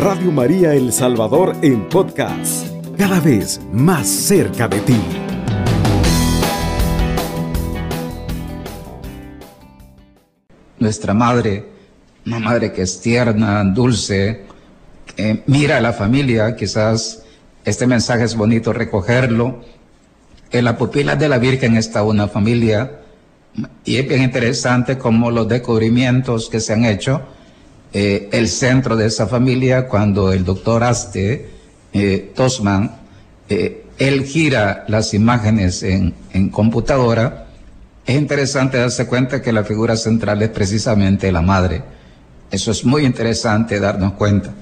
Radio María El Salvador en podcast, cada vez más cerca de ti. Nuestra madre, una madre que es tierna, dulce, que mira a la familia, quizás este mensaje es bonito recogerlo. En la pupila de la Virgen está una familia y es bien interesante como los descubrimientos que se han hecho. Eh, el centro de esa familia, cuando el doctor Aste eh, Tosman, eh, él gira las imágenes en, computadora, es interesante darse cuenta que la figura central es precisamente la madre. Eso es muy interesante darnos cuenta.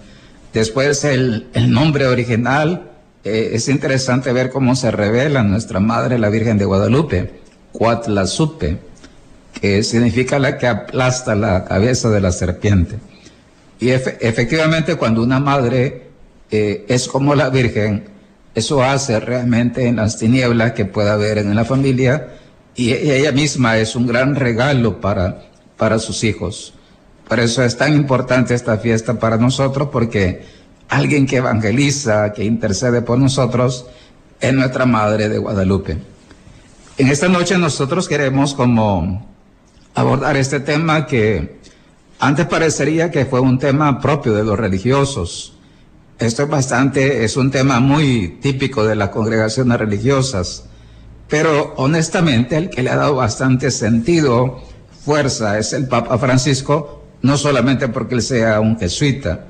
Después el, nombre original, eh, es interesante ver cómo se revela nuestra Madre, la Virgen de Guadalupe, Cuatlasupe, que significa la que aplasta la cabeza de la serpiente. Y efectivamente cuando una madre eh, es como la Virgen, eso hace realmente en las tinieblas que pueda haber en la familia y ella misma es un gran regalo para, para sus hijos. Por eso es tan importante esta fiesta para nosotros porque alguien que evangeliza, que intercede por nosotros, es nuestra Madre de Guadalupe. En esta noche nosotros queremos como abordar este tema que antes parecería que fue un tema propio de los religiosos. Esto es bastante, es un tema muy típico de las congregaciones religiosas, pero honestamente el que le ha dado bastante sentido, fuerza, es el Papa Francisco, no solamente porque él sea un jesuita,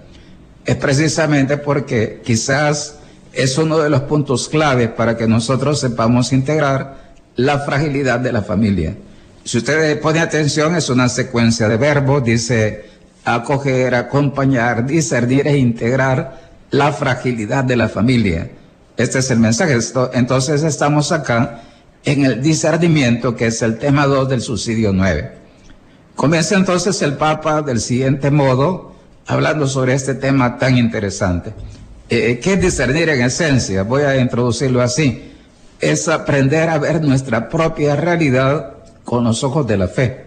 es precisamente porque quizás es uno de los puntos claves para que nosotros sepamos integrar la fragilidad de la familia. Si usted pone atención, es una secuencia de verbos, dice acoger, acompañar, discernir e integrar la fragilidad de la familia. Este es el mensaje. Entonces estamos acá en el discernimiento, que es el tema 2 del subsidio 9. Comienza entonces el Papa del siguiente modo, hablando sobre este tema tan interesante. Eh, ¿Qué es discernir en esencia? Voy a introducirlo así. Es aprender a ver nuestra propia realidad con los ojos de la fe.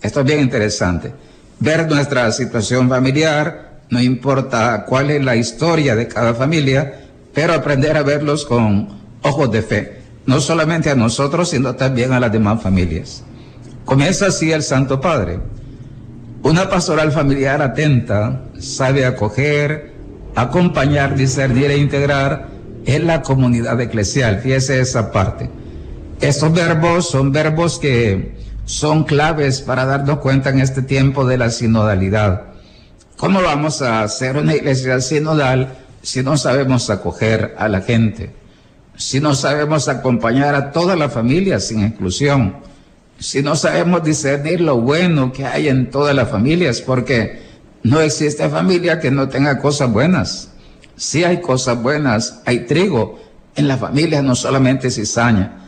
Esto es bien interesante. Ver nuestra situación familiar, no importa cuál es la historia de cada familia, pero aprender a verlos con ojos de fe. No solamente a nosotros, sino también a las demás familias. Comienza así el Santo Padre. Una pastoral familiar atenta sabe acoger, acompañar, discernir e integrar en la comunidad eclesial. Fíjese esa parte. Estos verbos son verbos que son claves para darnos cuenta en este tiempo de la sinodalidad. ¿Cómo vamos a hacer una iglesia sinodal si no sabemos acoger a la gente? Si no sabemos acompañar a toda la familia sin exclusión? si no sabemos discernir lo bueno que hay en todas las familias, porque no existe familia que no tenga cosas buenas. Si hay cosas buenas, hay trigo en la familia, no solamente cizaña.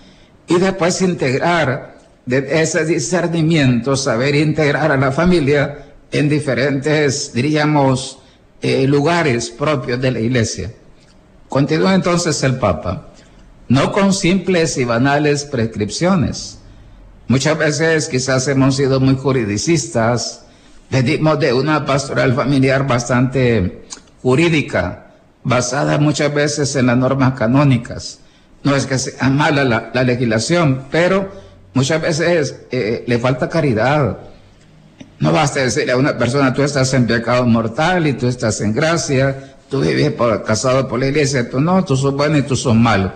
Y después integrar de ese discernimiento, saber integrar a la familia en diferentes, diríamos, eh, lugares propios de la iglesia. Continúa entonces el Papa, no con simples y banales prescripciones, Muchas veces quizás hemos sido muy juridicistas, pedimos de una pastoral familiar bastante jurídica, basada muchas veces en las normas canónicas. No es que sea mala la, legislación, pero muchas veces eh, le falta caridad. No basta decirle a una persona, tú estás en pecado mortal y tú estás en gracia, tú vives casado por la iglesia, tú no, tú sos bueno y tú sos malo.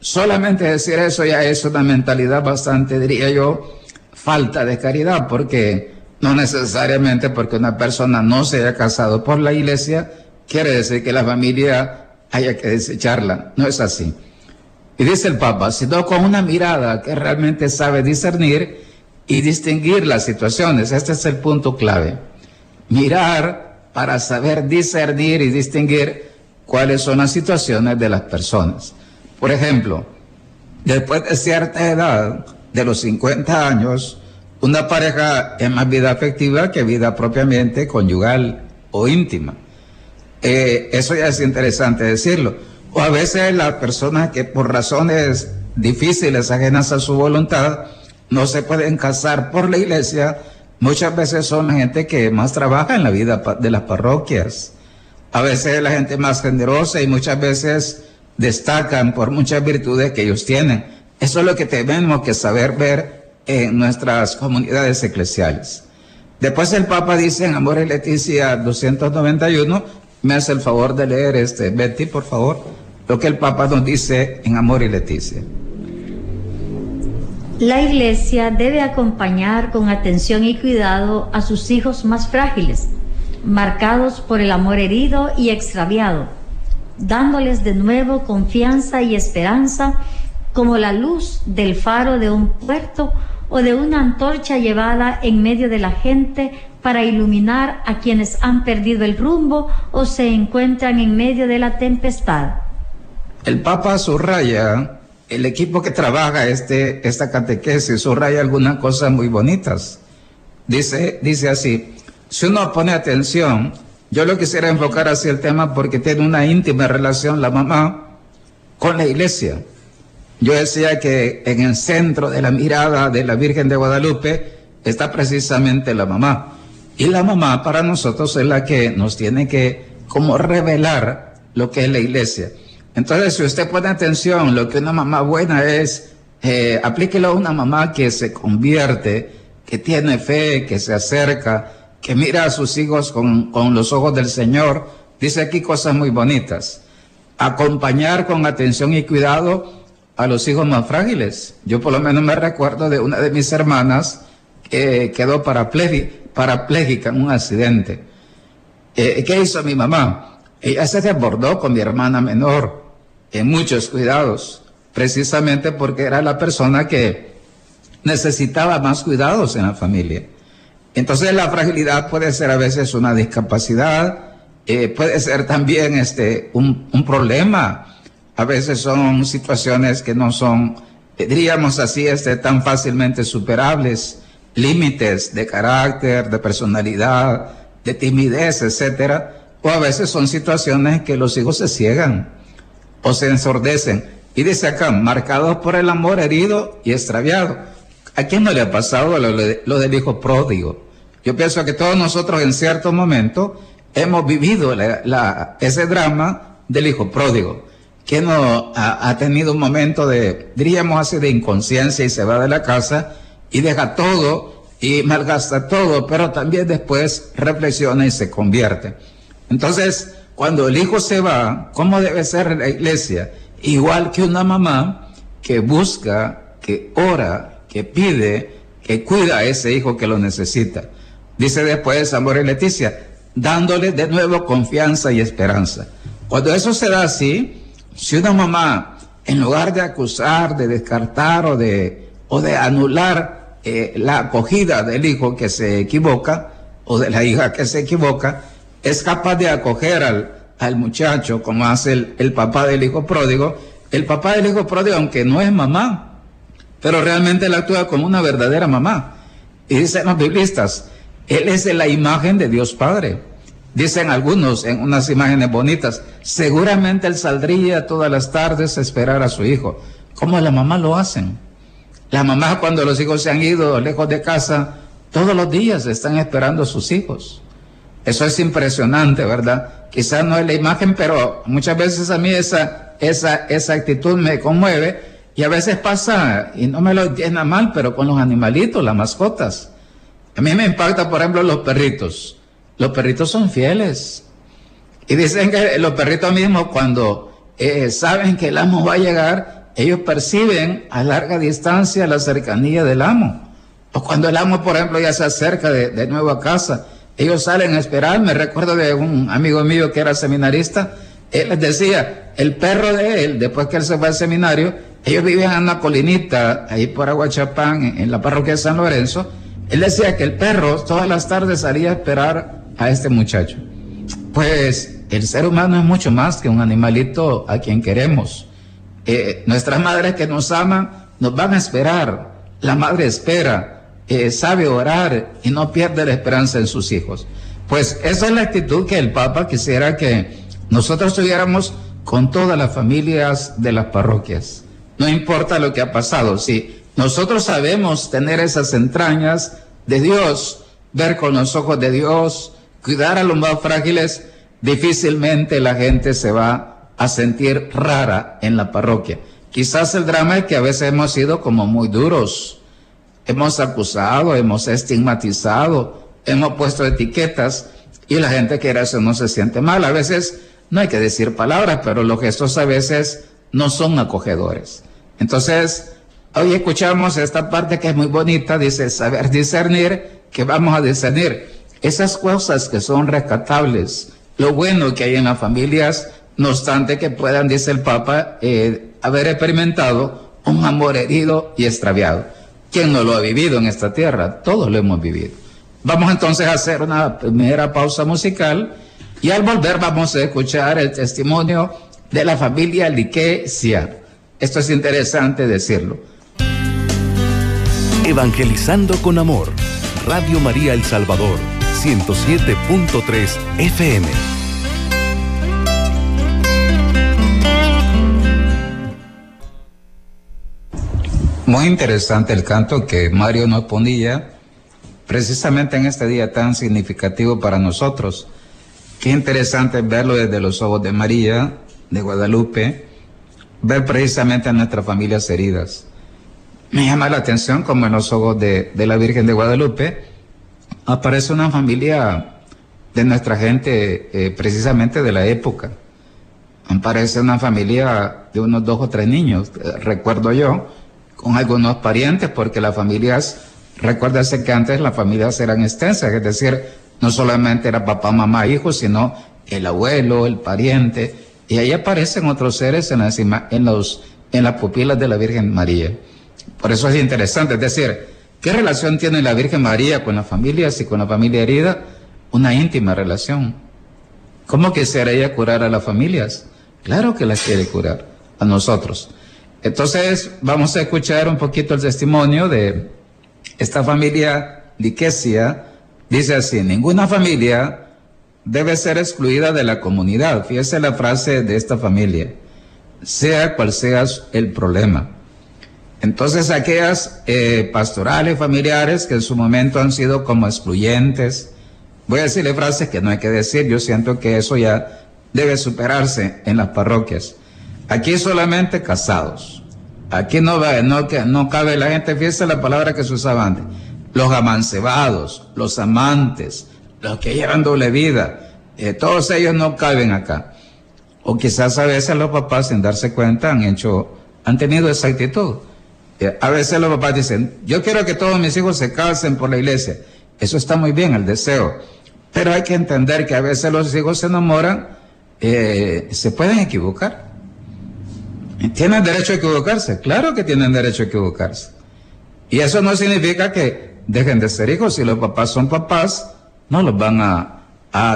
Solamente decir eso ya es una mentalidad bastante, diría yo, falta de caridad, porque no necesariamente porque una persona no se haya casado por la iglesia, quiere decir que la familia haya que desecharla. No es así. Y dice el Papa, sino con una mirada que realmente sabe discernir y distinguir las situaciones. Este es el punto clave. Mirar para saber discernir y distinguir cuáles son las situaciones de las personas. Por ejemplo, después de cierta edad, de los 50 años, una pareja es más vida afectiva que vida propiamente conyugal o íntima. Eh, eso ya es interesante decirlo. O a veces las personas que por razones difíciles, ajenas a su voluntad, no se pueden casar por la iglesia, muchas veces son la gente que más trabaja en la vida de las parroquias a veces es la gente más generosa y muchas veces destacan por muchas virtudes que ellos tienen. Eso es lo que tenemos que saber ver en nuestras comunidades eclesiales. Después el Papa dice en Amor y Leticia 291, me hace el favor de leer este, Betty, por favor, lo que el Papa nos dice en Amor y Leticia. La Iglesia debe acompañar con atención y cuidado a sus hijos más frágiles, marcados por el amor herido y extraviado, dándoles de nuevo confianza y esperanza como la luz del faro de un puerto o de una antorcha llevada en medio de la gente para iluminar a quienes han perdido el rumbo o se encuentran en medio de la tempestad. El Papa subraya, el equipo que trabaja este, esta catequesis subraya algunas cosas muy bonitas. Dice, dice así, si uno pone atención, yo lo quisiera enfocar hacia el tema porque tiene una íntima relación la mamá con la iglesia. Yo decía que en el centro de la mirada de la Virgen de Guadalupe está precisamente la mamá. Y la mamá para nosotros es la que nos tiene que como revelar lo que es la iglesia. Entonces, si usted pone atención, lo que una mamá buena es, eh, aplíquelo a una mamá que se convierte, que tiene fe, que se acerca, que mira a sus hijos con, con los ojos del Señor. Dice aquí cosas muy bonitas. Acompañar con atención y cuidado a los hijos más frágiles. Yo por lo menos me recuerdo de una de mis hermanas que quedó parapléjica en un accidente. Eh, ¿Qué hizo mi mamá? Ella se desbordó con mi hermana menor en muchos cuidados, precisamente porque era la persona que necesitaba más cuidados en la familia. Entonces la fragilidad puede ser a veces una discapacidad, eh, puede ser también este, un, un problema. A veces son situaciones que no son, eh, diríamos así, este, tan fácilmente superables, límites de carácter, de personalidad, de timidez, etcétera, o a veces son situaciones que los hijos se ciegan o se ensordecen. Y dice acá, marcados por el amor herido y extraviado. ¿A quién no le ha pasado lo, del hijo pródigo? Yo pienso que todos nosotros en cierto momento hemos vivido ese drama del hijo pródigo que no ha, tenido un momento de, diríamos así, de inconsciencia y se va de la casa y deja todo y malgasta todo, pero también después reflexiona y se convierte. Entonces, cuando el hijo se va, ¿cómo debe ser la iglesia? Igual que una mamá que busca, que ora, que pide, que cuida a ese hijo que lo necesita. Dice después Amor y Leticia, dándole de nuevo confianza y esperanza. Cuando eso se da así, si una mamá, en lugar de acusar, de descartar o de, o de anular eh, la acogida del hijo que se equivoca o de la hija que se equivoca, es capaz de acoger al, al muchacho como hace el, el papá del hijo pródigo, el papá del hijo pródigo, aunque no es mamá, pero realmente él actúa como una verdadera mamá. Y dicen los biblistas, él es la imagen de Dios Padre. Dicen algunos en unas imágenes bonitas, seguramente él saldría todas las tardes a esperar a su hijo. ¿Cómo la mamá lo hacen? La mamá cuando los hijos se han ido lejos de casa, todos los días están esperando a sus hijos. Eso es impresionante, ¿verdad? Quizás no es la imagen, pero muchas veces a mí esa, esa, esa actitud me conmueve y a veces pasa, y no me lo entienda mal, pero con los animalitos, las mascotas. A mí me impacta, por ejemplo, los perritos. Los perritos son fieles. Y dicen que los perritos mismos cuando eh, saben que el amo va a llegar, ellos perciben a larga distancia la cercanía del amo. O cuando el amo, por ejemplo, ya se acerca de, de nuevo a casa, ellos salen a esperar. Me recuerdo de un amigo mío que era seminarista, él les decía, el perro de él, después que él se fue al seminario, ellos vivían en una colinita ahí por Aguachapán, en la parroquia de San Lorenzo. Él decía que el perro todas las tardes salía a esperar a este muchacho? Pues el ser humano es mucho más que un animalito a quien queremos. Eh, nuestras madres que nos aman nos van a esperar. La madre espera, sabe orar y no pierde la esperanza en sus hijos. Pues esa es la actitud que el Papa quisiera que nosotros tuviéramos con todas las familias de las parroquias. No importa lo que ha pasado, si nosotros sabemos tener esas entrañas de Dios, ver con los ojos de Dios, cuidar a los más frágiles, difícilmente la gente se va a sentir rara en la parroquia. Quizás el drama es que a veces hemos sido como muy duros, hemos acusado, hemos estigmatizado, hemos puesto etiquetas y la gente que era eso no se siente mal. A veces no hay que decir palabras, pero los gestos a veces no son acogedores. Entonces, hoy escuchamos esta parte que es muy bonita, dice saber discernir, que vamos a discernir esas cosas que son rescatables, lo bueno que hay en las familias, no obstante que puedan, dice el Papa, eh, haber experimentado un amor herido y extraviado. ¿Quién no lo ha vivido en esta tierra? Todos lo hemos vivido. Vamos entonces a hacer una primera pausa musical y al volver vamos a escuchar el testimonio de la familia Liquecia. Esto es interesante decirlo. Evangelizando con amor. Radio María El Salvador, 107.3 FM. Muy interesante el canto que Mario nos ponía precisamente en este día tan significativo para nosotros. Qué interesante verlo desde los ojos de María, de Guadalupe, ver precisamente a nuestras familias heridas. Me llama la atención como en los ojos de, la Virgen de Guadalupe aparece una familia de nuestra gente, eh, precisamente de la época. Aparece una familia de unos dos o tres niños, eh, recuerdo yo, con algunos parientes, porque las familias, recuérdase que antes las familias eran extensas, es decir, no solamente era papá, mamá, hijo, sino el abuelo, el pariente, y ahí aparecen otros seres en las, en los, en las pupilas de la Virgen María. Por eso es interesante, es decir, ¿qué relación tiene la Virgen María con las familias y con la familia herida? Una íntima relación. ¿Cómo quisiera ella curar a las familias? Claro que las quiere curar, a nosotros. Entonces, vamos a escuchar un poquito el testimonio de esta familia Liquesia. Dice así, ninguna familia debe ser excluida de la comunidad. Fíjese la frase de esta familia, sea cual sea el problema. Entonces aquellas eh, pastorales familiares que en su momento han sido como excluyentes, voy a decirle frases que no hay que decir, yo siento que eso ya debe superarse en las parroquias. Aquí solamente casados. Aquí no, no, cabe la gente, fíjese la palabra que se usaba antes. Los amancebados, los amantes, los que llevan doble vida, eh, todos ellos no caben acá. O quizás a veces los papás, sin darse cuenta, han hecho, han tenido esa actitud. Eh, a veces los papás dicen, yo quiero que todos mis hijos se casen por la iglesia. Eso está muy bien, el deseo. Pero hay que entender que a veces los hijos se enamoran, eh, se pueden equivocar. ¿Tienen derecho a equivocarse? Claro que tienen derecho a equivocarse. Y eso no significa que dejen de ser hijos. Si los papás son papás, no los van a,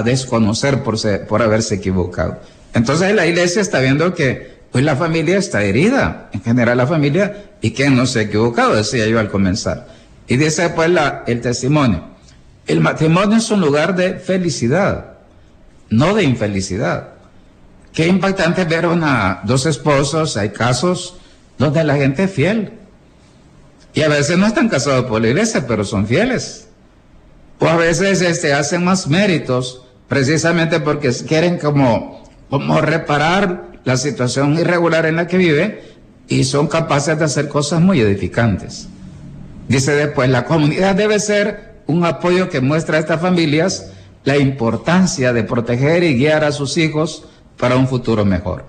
desconocer por, por haberse equivocado. Entonces la iglesia está viendo que pues la familia está herida, en general la familia, y que no se ha equivocado, decía yo al comenzar. Y dice pues el testimonio, el matrimonio es un lugar de felicidad, no de infelicidad. Qué impactante ver a dos esposos, hay casos donde la gente es fiel. Y a veces no están casados por la iglesia, pero son fieles. O a veces este, hacen más méritos precisamente porque quieren como, como reparar la situación irregular en la que vive y son capaces de hacer cosas muy edificantes. Dice después, la comunidad debe ser un apoyo que muestra a estas familias la importancia de proteger y guiar a sus hijos para un futuro mejor.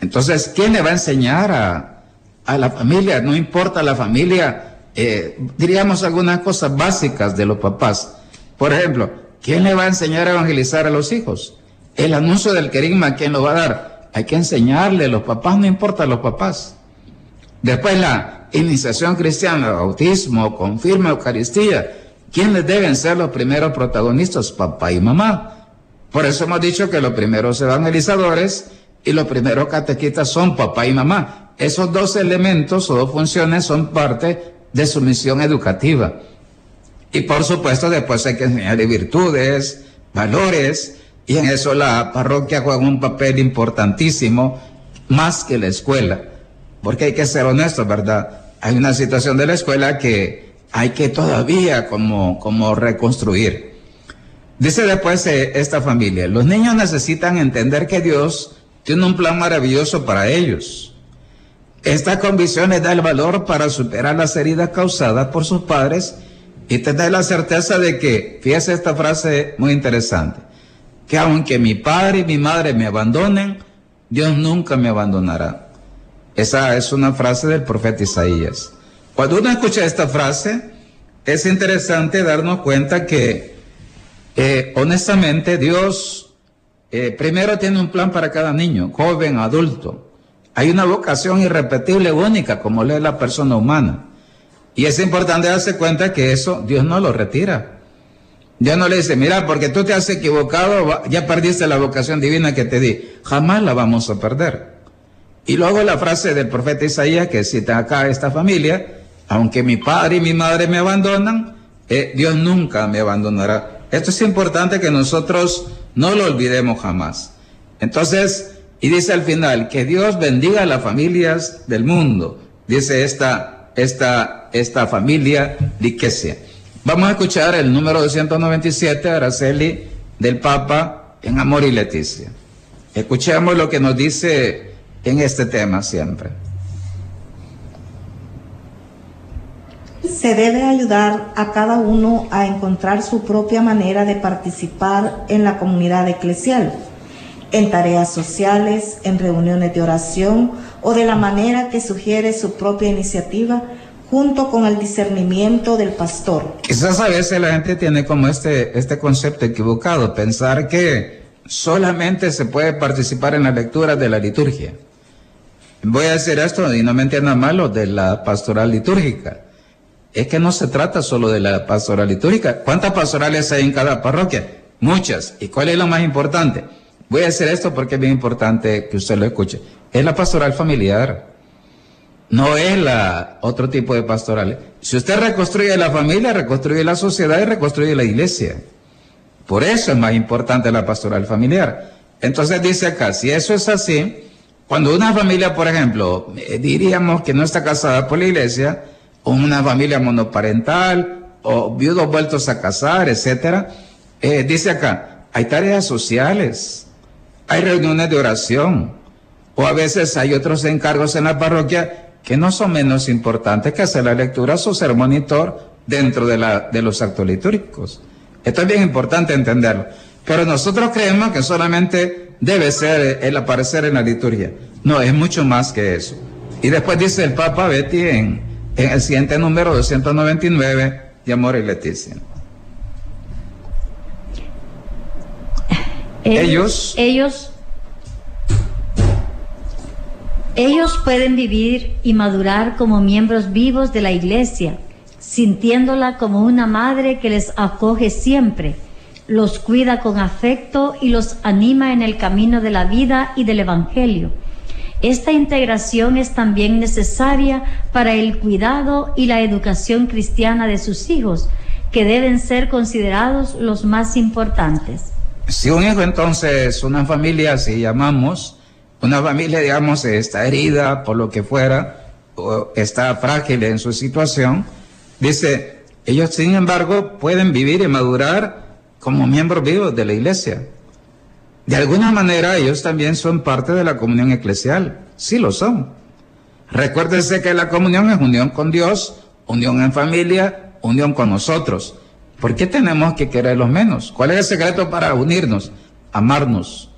Entonces, ¿quién le va a enseñar a, a la familia? No importa la familia, eh, diríamos algunas cosas básicas de los papás. Por ejemplo, ¿quién le va a enseñar a evangelizar a los hijos? El anuncio del querigma, ¿quién lo va a dar? Hay que enseñarle, los papás, no importa los papás. Después la iniciación cristiana, bautismo, confirma, Eucaristía. ¿Quiénes deben ser los primeros protagonistas? Papá y mamá. Por eso hemos dicho que los primeros evangelizadores y los primeros catequistas son papá y mamá. Esos dos elementos o dos funciones son parte de su misión educativa. Y por supuesto después hay que enseñarle virtudes, valores, y en eso la parroquia juega un papel importantísimo, más que la escuela. Porque hay que ser honestos, ¿verdad? Hay una situación de la escuela que hay que todavía como, como reconstruir. Dice después eh, esta familia, los niños necesitan entender que Dios tiene un plan maravilloso para ellos. Esta convicción les da el valor para superar las heridas causadas por sus padres y tener la certeza de que, fíjese esta frase muy interesante, que aunque mi padre y mi madre me abandonen, Dios nunca me abandonará. Esa es una frase del profeta Isaías. Cuando uno escucha esta frase, es interesante darnos cuenta que, eh, honestamente, Dios eh, primero tiene un plan para cada niño, joven, adulto. Hay una vocación irrepetible, única, como lee la persona humana. Y es importante darse cuenta que eso Dios no lo retira. Dios no le dice, mira, porque tú te has equivocado, ya perdiste la vocación divina que te di. Jamás la vamos a perder. Y luego la frase del profeta Isaías que cita acá esta familia, aunque mi padre y mi madre me abandonan, eh, Dios nunca me abandonará. Esto es importante que nosotros no lo olvidemos jamás. Entonces, y dice al final, que Dios bendiga a las familias del mundo, dice esta, esta, esta familia liquesia. Vamos a escuchar el número 297, Araceli, del Papa en Amor y Leticia. Escuchemos lo que nos dice en este tema siempre. Se debe ayudar a cada uno a encontrar su propia manera de participar en la comunidad eclesial, en tareas sociales, en reuniones de oración o de la manera que sugiere su propia iniciativa junto con el discernimiento del pastor. Quizás a veces la gente tiene como este, este concepto equivocado, pensar que solamente se puede participar en la lectura de la liturgia. Voy a decir esto y no me entiendan malo de la pastoral litúrgica es que no se trata solo de la pastoral litúrgica. ¿Cuántas pastorales hay en cada parroquia? Muchas. ¿Y cuál es la más importante? Voy a decir esto porque es bien importante que usted lo escuche. Es la pastoral familiar. No es la otro tipo de pastoral. Si usted reconstruye la familia, reconstruye la sociedad y reconstruye la iglesia. Por eso es más importante la pastoral familiar. Entonces dice acá, si eso es así, cuando una familia, por ejemplo, eh, diríamos que no está casada por la iglesia, o una familia monoparental, o viudos vueltos a casar, etcétera. Eh, dice acá, hay tareas sociales, hay reuniones de oración, o a veces hay otros encargos en la parroquia que no son menos importantes que hacer la lectura o ser monitor dentro de, la, de los actos litúrgicos. Esto es bien importante entenderlo. Pero nosotros creemos que solamente debe ser el aparecer en la liturgia. No, es mucho más que eso. Y después dice el Papa Betty en, en el siguiente número 299 de Amor y Leticia. Ellos, ellos, ellos pueden vivir y madurar como miembros vivos de la iglesia, sintiéndola como una madre que les acoge siempre, los cuida con afecto y los anima en el camino de la vida y del Evangelio esta integración es también necesaria para el cuidado y la educación cristiana de sus hijos, que deben ser considerados los más importantes. Si un hijo entonces, una familia, si llamamos, una familia, digamos, está herida por lo que fuera, o está frágil en su situación, dice, ellos sin embargo pueden vivir y madurar como miembros vivos de la iglesia. De alguna manera ellos también son parte de la comunión eclesial, sí lo son. Recuérdense que la comunión es unión con Dios, unión en familia, unión con nosotros. ¿Por qué tenemos que quererlos menos? ¿Cuál es el secreto para unirnos? Amarnos.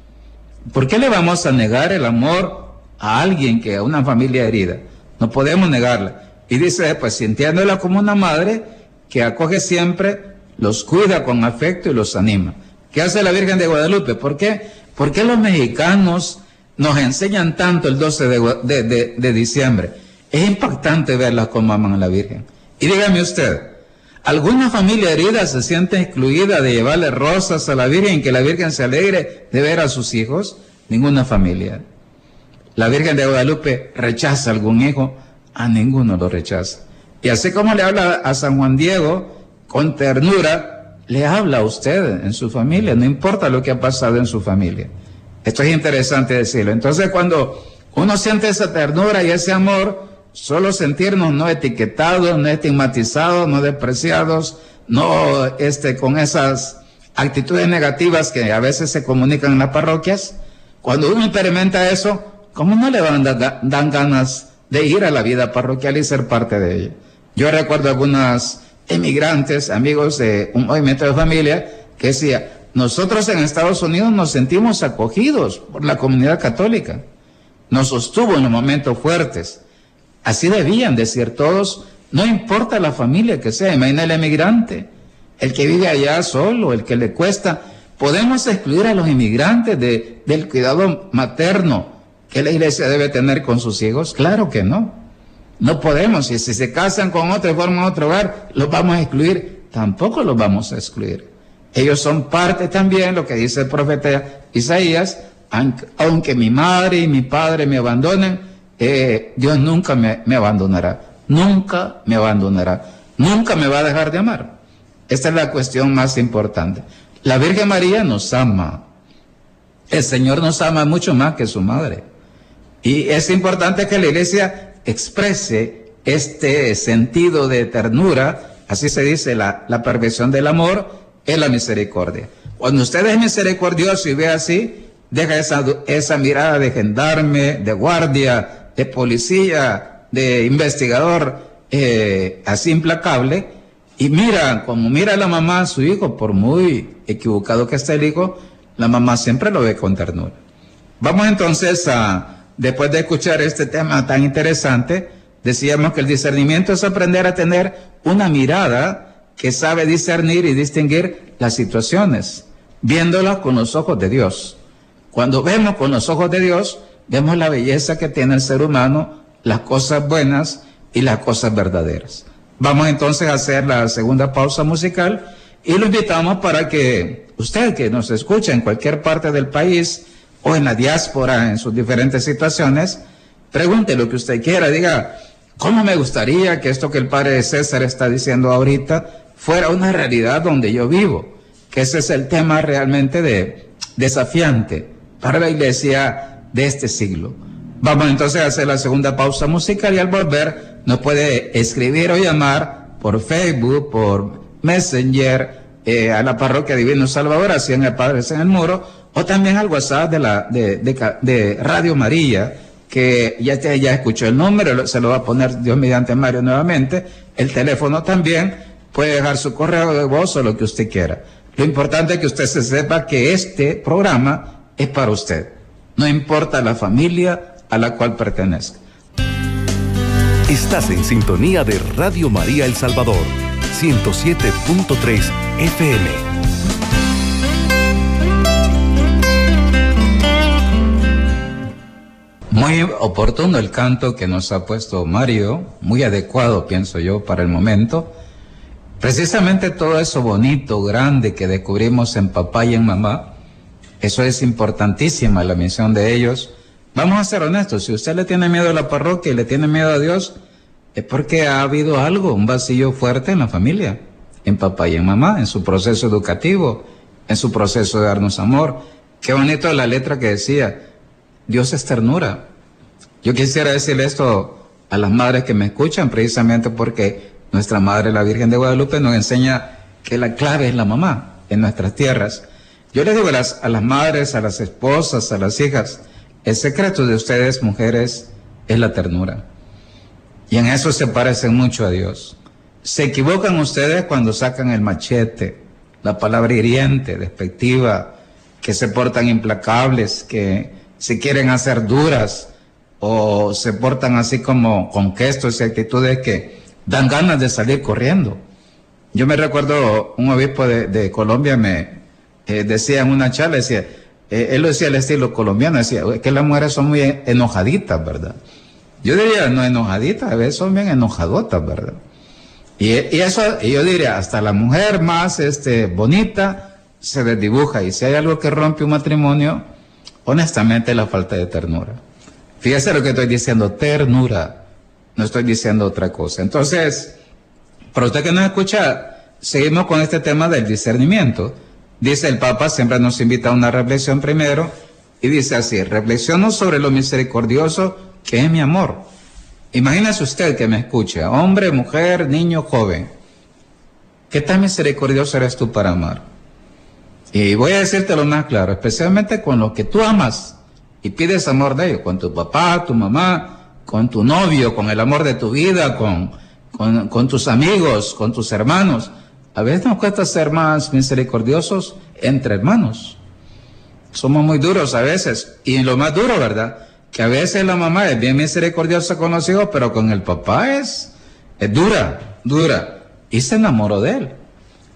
¿Por qué le vamos a negar el amor a alguien que a una familia herida? No podemos negarla. Y dice, pues sintiéndola como una madre que acoge siempre, los cuida con afecto y los anima. ¿Qué hace la Virgen de Guadalupe? ¿Por qué? ¿Por qué los mexicanos nos enseñan tanto el 12 de, diciembre? Es impactante verlas como aman a la Virgen. Y dígame usted, ¿alguna familia herida se siente excluida de llevarle rosas a la Virgen y que la Virgen se alegre de ver a sus hijos? Ninguna familia. La Virgen de Guadalupe rechaza a algún hijo, a ninguno lo rechaza. Y así como le habla a San Juan Diego con ternura, le habla a usted en su familia, no importa lo que ha pasado en su familia. Esto es interesante decirlo. Entonces cuando uno siente esa ternura y ese amor, solo sentirnos no etiquetados, no estigmatizados, no despreciados, no este, con esas actitudes negativas que a veces se comunican en las parroquias, cuando uno experimenta eso, ¿cómo no le dan ganas de ir a la vida parroquial y ser parte de ella? Yo recuerdo algunos emigrantes, amigos de un movimiento de familia, que decía, nosotros en Estados Unidos nos sentimos acogidos por la comunidad católica. Nos sostuvo en los momentos fuertes. Así debían decir todos, no importa la familia que sea, imagina el emigrante, el que vive allá solo, el que le cuesta. ¿Podemos excluir a los inmigrantes de, del cuidado materno que la iglesia debe tener con sus hijos? Claro que no. No podemos. Y si se casan con otro y forman otro hogar, los vamos a excluir. Tampoco los vamos a excluir. Ellos son parte también, lo que dice el profeta Isaías, aunque mi madre y mi padre me abandonen, eh, Dios nunca me abandonará. Nunca me abandonará. Nunca me va a dejar de amar. Esta es la cuestión más importante. La Virgen María nos ama. El Señor nos ama mucho más que su madre. Y es importante que la iglesia exprese este sentido de ternura, así se dice, la, la perfección del amor es la misericordia. Cuando usted es misericordioso y ve así, deja esa, esa mirada de gendarme, de guardia, de policía, de investigador, eh, así implacable, y mira, como mira la mamá a su hijo, por muy equivocado que esté el hijo, la mamá siempre lo ve con ternura. Vamos entonces a, después de escuchar este tema tan interesante, decíamos que el discernimiento es aprender a tener una mirada que sabe discernir y distinguir las situaciones, viéndolas con los ojos de Dios. Cuando vemos con los ojos de Dios, vemos la belleza que tiene el ser humano, las cosas buenas y las cosas verdaderas. Vamos entonces a hacer la segunda pausa musical y lo invitamos para que usted que nos escucha en cualquier parte del país o en la diáspora en sus diferentes situaciones, pregunte lo que usted quiera, diga, ¿cómo me gustaría que esto que el padre César está diciendo ahorita fuera una realidad donde yo vivo, que ese es el tema realmente de, desafiante para la iglesia de este siglo. Vamos entonces a hacer la segunda pausa musical y al volver nos puede escribir o llamar por Facebook, por Messenger, eh, a la parroquia Divino Salvador, así en el Padre en el Muro, o también al WhatsApp de, la, de, de, Radio María, que ya, ya escuchó el número, se lo va a poner Dios mediante Mario nuevamente, el teléfono también, puede dejar su correo de voz o lo que usted quiera. Lo importante es que usted se sepa que este programa es para usted. No importa la familia a la cual pertenezca. Estás en sintonía de Radio María El Salvador, 107.3 FM. Muy oportuno el canto que nos ha puesto Mario, muy adecuado pienso yo para el momento. Precisamente todo eso bonito, grande que descubrimos en papá y en mamá, eso es importantísima la misión de ellos. Vamos a ser honestos, si usted le tiene miedo a la parroquia y le tiene miedo a Dios, es porque ha habido algo, un vacío fuerte en la familia, en papá y en mamá, en su proceso educativo, en su proceso de darnos amor. Qué bonito la letra que decía, Dios es ternura. Yo quisiera decirle esto a las madres que me escuchan precisamente porque nuestra Madre, la Virgen de Guadalupe, nos enseña que la clave es la mamá en nuestras tierras. Yo les digo a las, a las madres, a las esposas, a las hijas, el secreto de ustedes, mujeres, es la ternura. Y en eso se parecen mucho a Dios. Se equivocan ustedes cuando sacan el machete, la palabra hiriente, despectiva, que se portan implacables, que se quieren hacer duras o se portan así como con gestos y actitudes que dan ganas de salir corriendo. Yo me recuerdo un obispo de, Colombia me eh, decía en una charla, decía, eh, él lo decía al estilo colombiano, decía que las mujeres son muy enojaditas, ¿verdad? Yo diría, no enojaditas, a veces son bien enojadotas, ¿verdad? Y, y eso, y yo diría, hasta la mujer más este, bonita se desdibuja. Y si hay algo que rompe un matrimonio, honestamente la falta de ternura. Fíjese lo que estoy diciendo, ternura. No estoy diciendo otra cosa. Entonces, para usted que nos escucha, seguimos con este tema del discernimiento. Dice el Papa, siempre nos invita a una reflexión primero, y dice así, reflexiono sobre lo misericordioso que es mi amor. Imagínese usted que me escucha, hombre, mujer, niño, joven. ¿Qué tan misericordioso eres tú para amar? Y voy a decirte lo más claro, especialmente con lo que tú amas y pides amor de ellos, con tu papá, tu mamá, con tu novio, con el amor de tu vida, con, con, con tus amigos, con tus hermanos. A veces nos cuesta ser más misericordiosos entre hermanos. Somos muy duros a veces. Y lo más duro, ¿verdad? Que a veces la mamá es bien misericordiosa con los hijos, pero con el papá es, es dura, dura. Y se enamoró de él.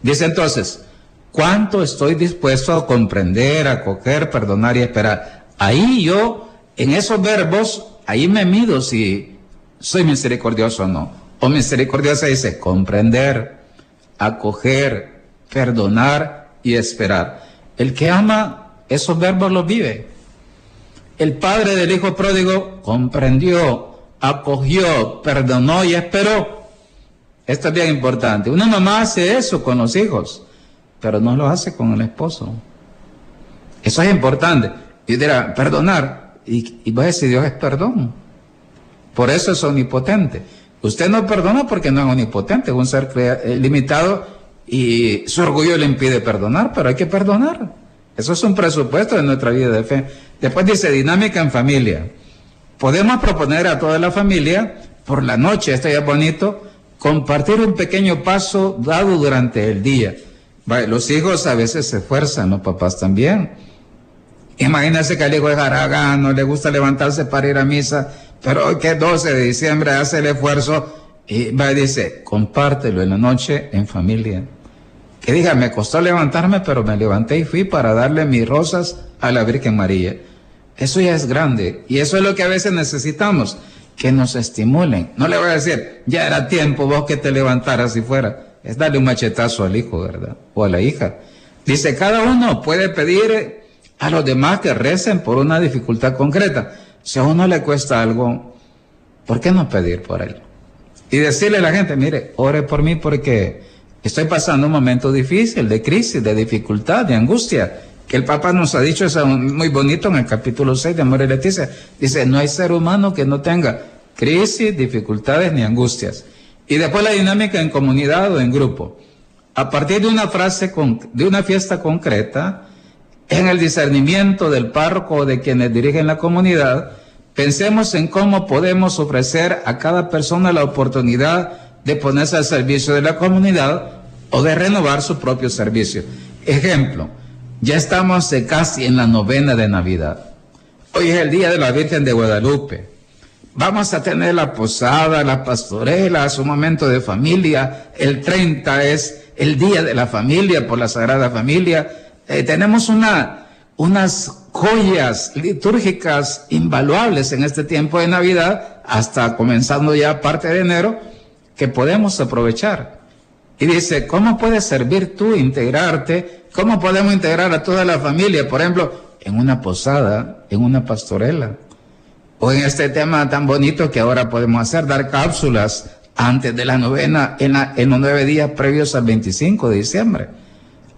Dice entonces, ¿cuánto estoy dispuesto a comprender, a perdonar y esperar? Ahí yo, en esos verbos, ahí me mido si soy misericordioso o no. O misericordiosa dice comprender, acoger, perdonar y esperar. El que ama esos verbos los vive. El padre del hijo pródigo comprendió, acogió, perdonó y esperó. Esto es bien importante. Una mamá hace eso con los hijos, pero no lo hace con el esposo. Eso es importante. Y dirá, perdonar. Y, y va a decir, Dios es perdón. Por eso es omnipotente. Usted no perdona porque no es omnipotente, es un ser eh, limitado y su orgullo le impide perdonar, pero hay que perdonar. Eso es un presupuesto de nuestra vida de fe. Después dice dinámica en familia. Podemos proponer a toda la familia, por la noche, esto ya es bonito, compartir un pequeño paso dado durante el día. Los hijos a veces se esfuerzan, los papás también. Imagínense que al hijo es no le gusta levantarse para ir a misa, pero hoy que es 12 de diciembre hace el esfuerzo y va dice, compártelo en la noche en familia. Que diga, me costó levantarme, pero me levanté y fui para darle mis rosas a la Virgen María. Eso ya es grande y eso es lo que a veces necesitamos, que nos estimulen. No le voy a decir, ya era tiempo vos que te levantaras y fuera. Es darle un machetazo al hijo, ¿verdad? O a la hija. Dice, cada uno puede pedir a los demás que recen por una dificultad concreta. Si a uno le cuesta algo, ¿por qué no pedir por él? Y decirle a la gente, mire, ore por mí porque estoy pasando un momento difícil, de crisis, de dificultad, de angustia. Que el Papa nos ha dicho eso muy bonito en el capítulo 6 de Amor y Leticia. Dice, no hay ser humano que no tenga crisis, dificultades ni angustias. Y después la dinámica en comunidad o en grupo. A partir de una frase, de una fiesta concreta, en el discernimiento del párroco o de quienes dirigen la comunidad, pensemos en cómo podemos ofrecer a cada persona la oportunidad de ponerse al servicio de la comunidad o de renovar su propio servicio. Ejemplo, ya estamos casi en la novena de Navidad. Hoy es el día de la Virgen de Guadalupe. Vamos a tener la posada, la pastorela, su momento de familia. El 30 es el día de la familia por la Sagrada Familia eh, tenemos una, unas joyas litúrgicas invaluables en este tiempo de Navidad, hasta comenzando ya parte de enero, que podemos aprovechar. Y dice, ¿cómo puedes servir tú, integrarte? ¿Cómo podemos integrar a toda la familia? Por ejemplo, en una posada, en una pastorela. O en este tema tan bonito que ahora podemos hacer, dar cápsulas antes de la novena, en, en los nueve días previos al 25 de diciembre.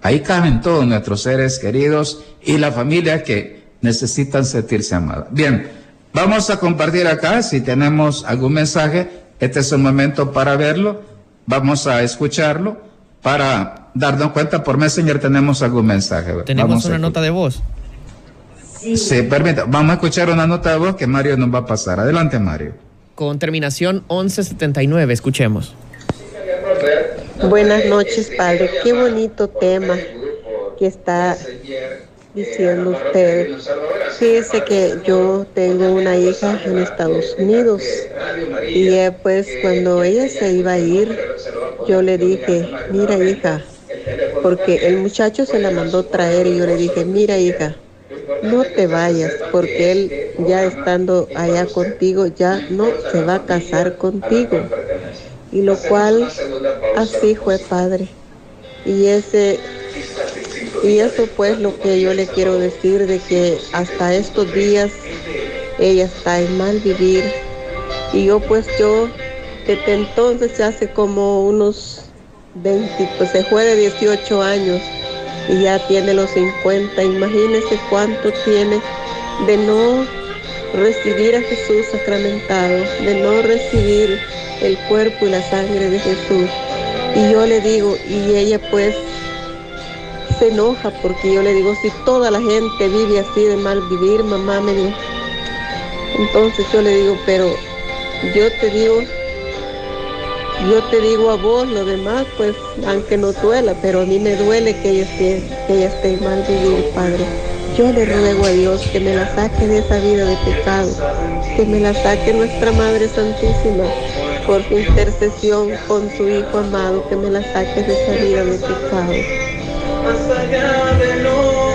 Ahí caben todos nuestros seres queridos y la familia que necesitan sentirse amada. Bien, vamos a compartir acá si tenemos algún mensaje. Este es el momento para verlo. Vamos a escucharlo para darnos cuenta por Messenger tenemos algún mensaje. Tenemos una nota de voz. Sí, sí permita. Vamos a escuchar una nota de voz que Mario nos va a pasar. Adelante, Mario. Con terminación 1179, escuchemos. Buenas noches, Padre. Qué bonito tema que está diciendo usted. Fíjese que yo tengo una hija en Estados Unidos y pues cuando ella se iba a ir, yo le dije, mira hija, porque el muchacho se la mandó traer y yo le dije, mira hija, no te vayas, porque él ya estando allá contigo ya no se va a casar contigo y lo cual así fue Padre. Y ese y eso pues lo que yo le quiero decir de que hasta estos días ella está en mal vivir y yo pues yo desde entonces hace como unos 20, pues se fue de 18 años y ya tiene los 50, imagínese cuánto tiene de no recibir a Jesús sacramentado, de no recibir el cuerpo y la sangre de Jesús. Y yo le digo, y ella pues se enoja porque yo le digo, si toda la gente vive así de mal vivir, mamá me dijo. Entonces yo le digo, pero yo te digo, yo te digo a vos lo demás, pues aunque no duela, pero a mí me duele que ella esté, que ella esté mal vivir, Padre. Yo le ruego a Dios que me la saque de esa vida de pecado, que me la saque nuestra Madre Santísima por su intercesión con su Hijo amado, que me la saque de esa vida de pecado.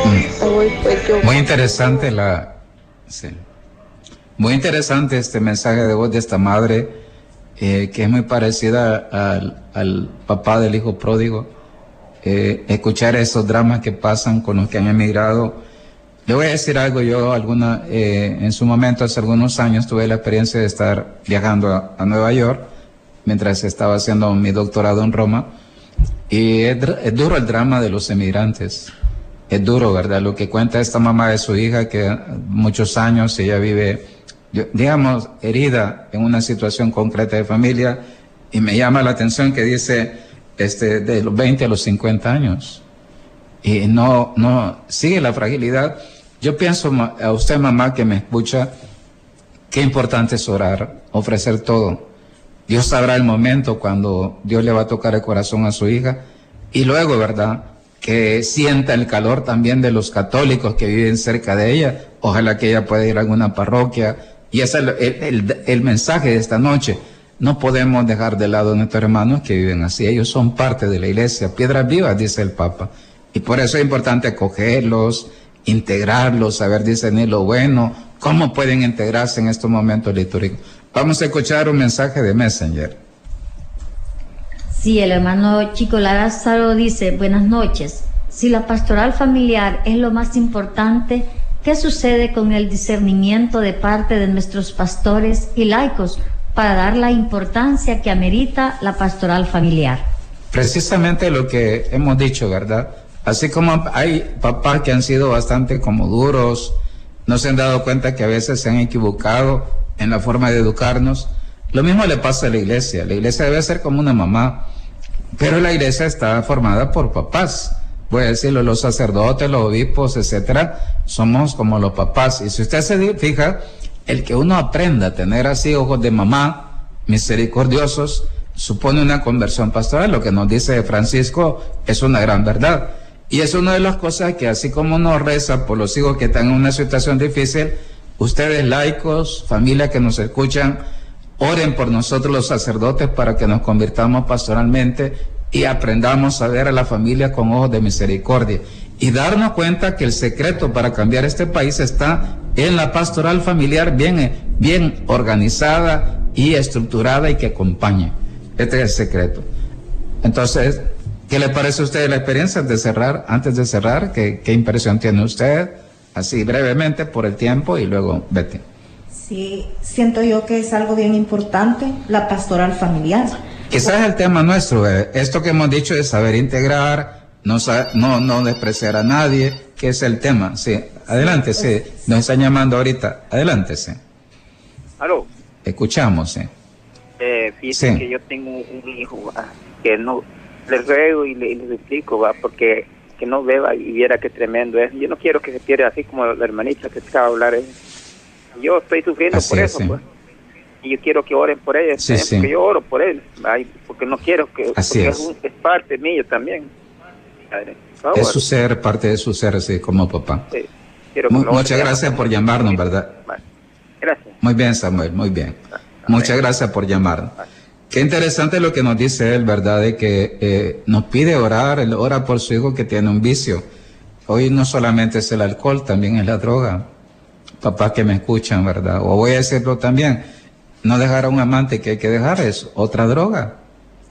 Mm. Muy interesante la... Sí. Muy interesante este mensaje de voz de esta madre, eh, que es muy parecida al, papá del hijo pródigo. Eh, escuchar esos dramas que pasan con los que han emigrado. Le voy a decir algo, yo alguna, eh, en su momento, hace algunos años, tuve la experiencia de estar viajando a, Nueva York mientras estaba haciendo mi doctorado en Roma. Y es, es, duro el drama de los emigrantes. Es duro, ¿verdad? Lo que cuenta esta mamá de su hija, que muchos años ella vive digamos, herida en una situación concreta de familia y me llama la atención que dice este, de los 20 a los 50 años. Y no, no, sigue la fragilidad. Yo pienso a usted, mamá, que me escucha, qué importante es orar, ofrecer todo. Dios sabrá el momento cuando Dios le va a tocar el corazón a su hija. Y luego, ¿verdad? Que sienta el calor también de los católicos que viven cerca de ella. Ojalá que ella pueda ir a alguna parroquia, y ese es el, mensaje de esta noche. No podemos dejar de lado a nuestros hermanos que viven así. Ellos son parte de la iglesia, piedras vivas, dice el Papa. Y por eso es importante acogerlos, integrarlos, saber discernir lo bueno, cómo pueden integrarse en estos momentos litúrgicos. Vamos a escuchar un mensaje de Messenger. Sí, el hermano Chico Lázaro dice, buenas noches. Si la pastoral familiar es lo más importante, ¿Qué sucede con el discernimiento de parte de nuestros pastores y laicos para dar la importancia que amerita la pastoral familiar? Precisamente lo que hemos dicho, ¿verdad? Así como hay papás que han sido bastante como duros, no se han dado cuenta que a veces se han equivocado en la forma de educarnos. Lo mismo le pasa a la iglesia. La iglesia debe ser como una mamá, pero la iglesia está formada por papás voy a decirlo, los sacerdotes, los obispos, etcétera, somos como los papás. Y si usted se fija, el que uno aprenda a tener así ojos de mamá, misericordiosos, supone una conversión pastoral. Lo que nos dice Francisco es una gran verdad. Y es una de las cosas que así como uno reza por los hijos que están en una situación difícil, ustedes laicos, familia que nos escuchan, oren por nosotros los sacerdotes para que nos convirtamos pastoralmente y aprendamos a ver a la familia con ojos de misericordia y darnos cuenta que el secreto para cambiar este país está en la pastoral familiar bien, bien organizada y estructurada y que acompañe. Este es el secreto. Entonces, ¿qué le parece a usted la experiencia de cerrar? Antes de cerrar, ¿qué, qué impresión tiene usted? Así brevemente por el tiempo y luego vete. Sí, siento yo que es algo bien importante, la pastoral familiar Quizás el tema nuestro, eh, esto que hemos dicho es saber integrar, no, no, no despreciar a nadie, que es el tema. Sí, adelante, sí. Nos están llamando ahorita. Adelante, sí. ¿Aló? Escuchamos, sí. Eh, fíjese que yo tengo un hijo que no le ruego y le, explico, ¿va? porque que no beba y viera qué tremendo es. Yo no quiero que se pierda así como la hermanita que acaba de hablar. Yo estoy sufriendo por eso, pues y yo quiero que oren por ella, sí, porque yo oro por él, porque no quiero que Así es. Es, parte mío también. Es su ser, parte de su ser, sí, como papá. muchas gracias por llamarnos, ¿verdad? Gracias. Muy bien, Samuel, muy bien. Muchas gracias por llamarnos. Qué interesante lo que nos dice él, ¿verdad? De que eh, nos pide orar, él ora por su hijo que tiene un vicio. Hoy no solamente es el alcohol, también es la droga. Papás que me escuchan, ¿verdad? O voy a decirlo también, no dejar a un amante que hay que dejar es otra droga.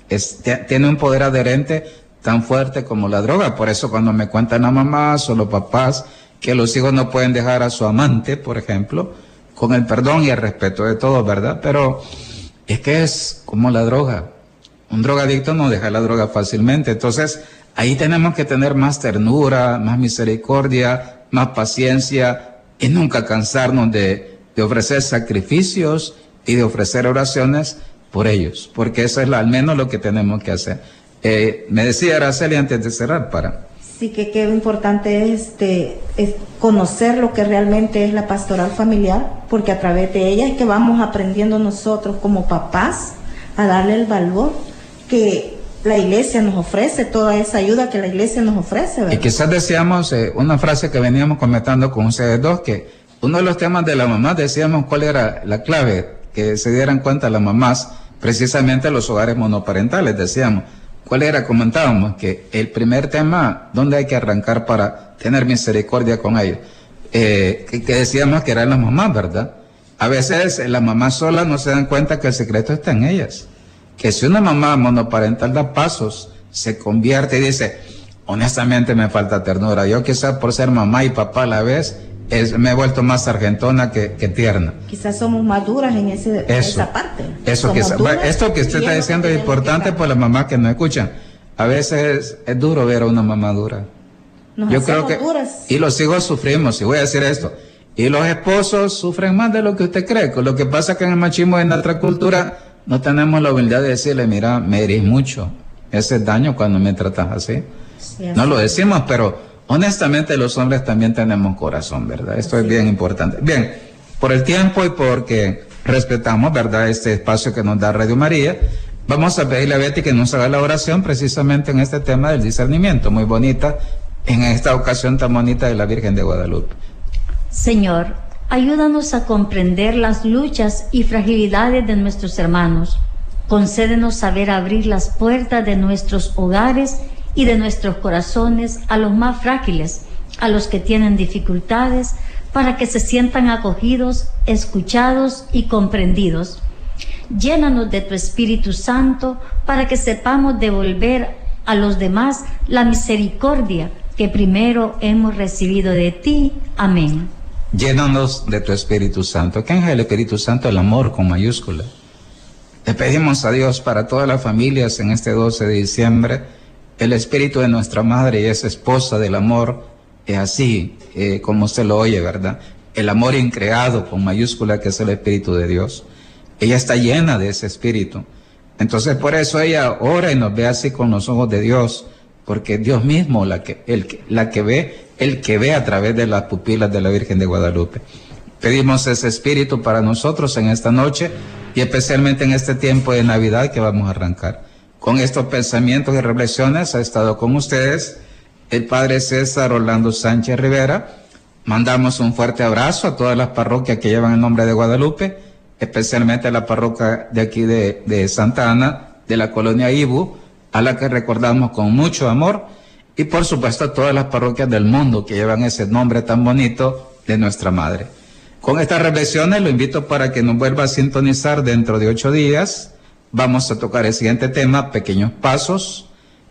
Es, tiene un poder adherente tan fuerte como la droga. Por eso cuando me cuentan a mamás o los papás que los hijos no pueden dejar a su amante, por ejemplo, con el perdón y el respeto de todos, ¿verdad? Pero es que es como la droga. Un drogadicto no deja la droga fácilmente. Entonces, ahí tenemos que tener más ternura, más misericordia, más paciencia y nunca cansarnos de, de ofrecer sacrificios y de ofrecer oraciones por ellos, porque eso es al menos lo que tenemos que hacer. Eh, me decía Araceli antes de cerrar para. Sí, que qué importante es, este, es conocer lo que realmente es la pastoral familiar, porque a través de ella es que vamos aprendiendo nosotros como papás a darle el valor que la iglesia nos ofrece, toda esa ayuda que la iglesia nos ofrece. Y quizás decíamos eh, una frase que veníamos comentando con ustedes dos, que uno de los temas de la mamá decíamos cuál era la clave, que se dieran cuenta las mamás, precisamente los hogares monoparentales, decíamos. ¿Cuál era? Comentábamos que el primer tema, ¿dónde hay que arrancar para tener misericordia con ellos? Eh, que, que, decíamos que eran las mamás, ¿verdad? A veces las mamás solas no se dan cuenta que el secreto está en ellas que si una mamá monoparental da pasos, se convierte y dice, honestamente me falta ternura. Yo quizás por ser mamá y papá a la vez, es, me he vuelto más sargentona que, que tierna. Quizás somos maduras en, ese, en esa parte. Eso quizás, esto que usted está diciendo es importante por las mamás que no escuchan. A veces es duro ver a una mamá dura. Nos Yo creo que duras. y los hijos sufrimos, y voy a decir esto. Y los esposos sufren más de lo que usted cree. Lo que pasa que en el machismo en nuestra cultura no tenemos la humildad de decirle, mira, me herís mucho. Ese daño cuando me tratas así. Sí, no lo decimos, pero honestamente los hombres también tenemos corazón, ¿verdad? Esto es bien importante. Bien, por el tiempo y porque respetamos, ¿verdad? Este espacio que nos da Radio María, vamos a pedirle a Betty que nos haga la oración precisamente en este tema del discernimiento, muy bonita, en esta ocasión tan bonita de la Virgen de Guadalupe. Señor, ayúdanos a comprender las luchas y fragilidades de nuestros hermanos. Concédenos saber abrir las puertas de nuestros hogares y de nuestros corazones a los más frágiles, a los que tienen dificultades, para que se sientan acogidos, escuchados y comprendidos. Llénanos de tu Espíritu Santo para que sepamos devolver a los demás la misericordia que primero hemos recibido de ti. Amén. Llénanos de tu Espíritu Santo. ¿Qué es el Espíritu Santo? El amor con mayúscula. Le pedimos a Dios para todas las familias en este 12 de diciembre, el espíritu de nuestra madre es esposa del amor, es así eh, como usted lo oye, ¿verdad? El amor increado con mayúscula que es el Espíritu de Dios. Ella está llena de ese espíritu. Entonces por eso ella ora y nos ve así con los ojos de Dios, porque Dios mismo la que, el, la que ve, el que ve a través de las pupilas de la Virgen de Guadalupe. Pedimos ese espíritu para nosotros en esta noche y especialmente en este tiempo de Navidad que vamos a arrancar. Con estos pensamientos y reflexiones ha estado con ustedes el Padre César Orlando Sánchez Rivera. Mandamos un fuerte abrazo a todas las parroquias que llevan el nombre de Guadalupe, especialmente a la parroquia de aquí de, de Santa Ana, de la colonia Ibu, a la que recordamos con mucho amor, y por supuesto a todas las parroquias del mundo que llevan ese nombre tan bonito de nuestra Madre. Con estas reflexiones lo invito para que nos vuelva a sintonizar dentro de ocho días. Vamos a tocar el siguiente tema, pequeños pasos.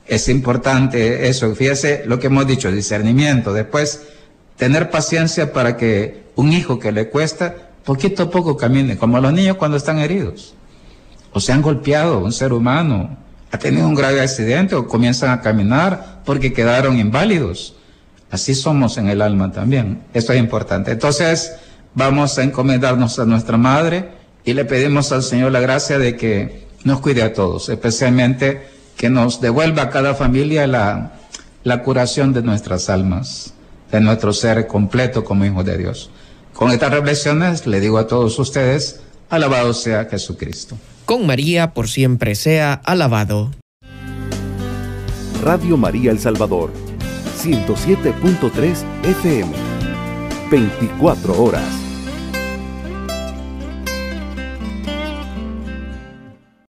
Es importante eso, fíjese lo que hemos dicho, discernimiento. Después, tener paciencia para que un hijo que le cuesta, poquito a poco camine, como los niños cuando están heridos. O se han golpeado, un ser humano ha tenido un grave accidente o comienzan a caminar porque quedaron inválidos. Así somos en el alma también. Esto es importante. Entonces, vamos a encomendarnos a nuestra Madre y le pedimos al Señor la gracia de que nos cuide a todos, especialmente que nos devuelva a cada familia la, la curación de nuestras almas, de nuestro ser completo como hijos de Dios. Con estas reflexiones le digo a todos ustedes, alabado sea Jesucristo. Con María por siempre sea alabado. Radio María El Salvador, 107.3 FM, 24 horas.